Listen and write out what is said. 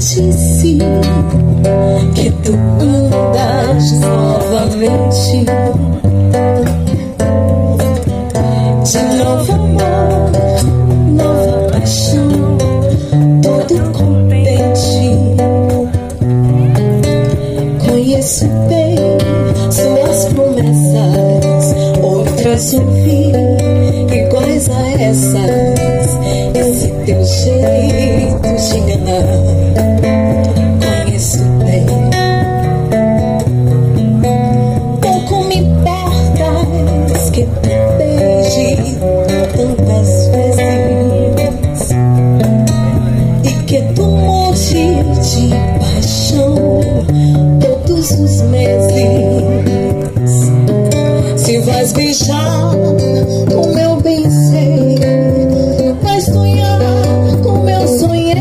disse que tu andas novamente. De novo amor, nova paixão, todo contente. Conheço bem suas promessas, outras ouvi iguais a essas. Esse teu jeito de enganar. que beije tantas vezes e que tu morte de paixão todos os meses. Se vais beijar o meu beijo.